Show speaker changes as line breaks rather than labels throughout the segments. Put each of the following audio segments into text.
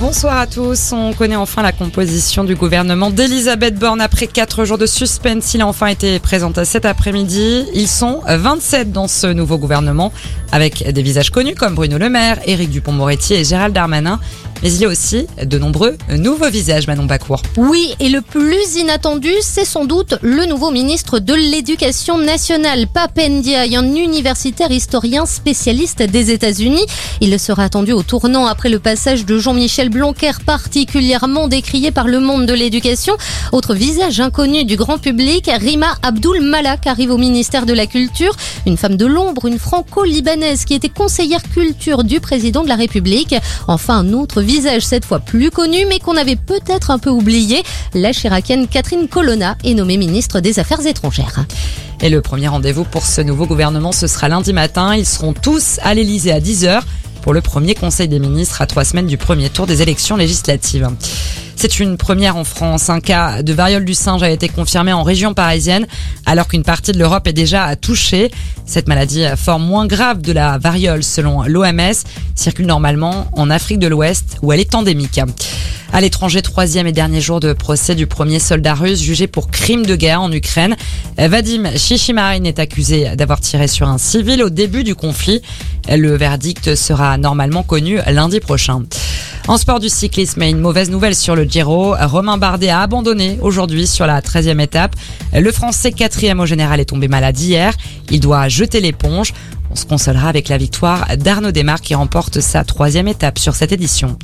Bonsoir à tous. On connaît enfin la composition du gouvernement d'Elisabeth Borne après quatre jours de suspense. Il a enfin été présenté cet après-midi. Ils sont 27 dans ce nouveau gouvernement avec des visages connus comme Bruno Le Maire, Éric Dupont-Moretti et Gérald Darmanin. Mais il y a aussi de nombreux nouveaux visages, Manon Bacour.
Oui, et le plus inattendu, c'est sans doute le nouveau ministre de l'Éducation nationale, Pape Ndiaye, un universitaire historien spécialiste des États-Unis. Il sera attendu au tournant après le passage de Jean-Michel Blanquer, particulièrement décrié par le monde de l'éducation. Autre visage inconnu du grand public, Rima Abdul Malak arrive au ministère de la Culture, une femme de l'ombre, une franco-libanaise qui était conseillère culture du président de la République. Enfin, un autre visage cette fois plus connu, mais qu'on avait peut-être un peu oublié. La chiracienne Catherine Colonna est nommée ministre des Affaires étrangères.
Et le premier rendez-vous pour ce nouveau gouvernement, ce sera lundi matin. Ils seront tous à l'Elysée à 10h pour le premier Conseil des ministres à trois semaines du premier tour des élections législatives. C'est une première en France. Un cas de variole du singe a été confirmé en région parisienne, alors qu'une partie de l'Europe est déjà touchée. Cette maladie, forme moins grave de la variole selon l'OMS, circule normalement en Afrique de l'Ouest où elle est endémique. À l'étranger, troisième et dernier jour de procès du premier soldat russe jugé pour crime de guerre en Ukraine. Vadim Shishimarin est accusé d'avoir tiré sur un civil au début du conflit. Le verdict sera normalement connu lundi prochain. En sport du cyclisme, une mauvaise nouvelle sur le Giro. Romain Bardet a abandonné aujourd'hui sur la 13e étape. Le Français quatrième au général est tombé malade hier. Il doit jeter l'éponge. On se consolera avec la victoire d'Arnaud Desmarques qui remporte sa troisième étape sur cette édition.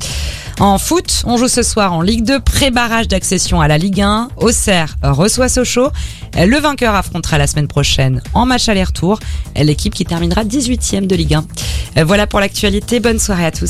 En foot, on joue ce soir en Ligue 2, pré-barrage d'accession à la Ligue 1. Auxerre reçoit Sochaux. Le vainqueur affrontera la semaine prochaine en match aller-retour l'équipe qui terminera 18e de Ligue 1. Voilà pour l'actualité. Bonne soirée à tous.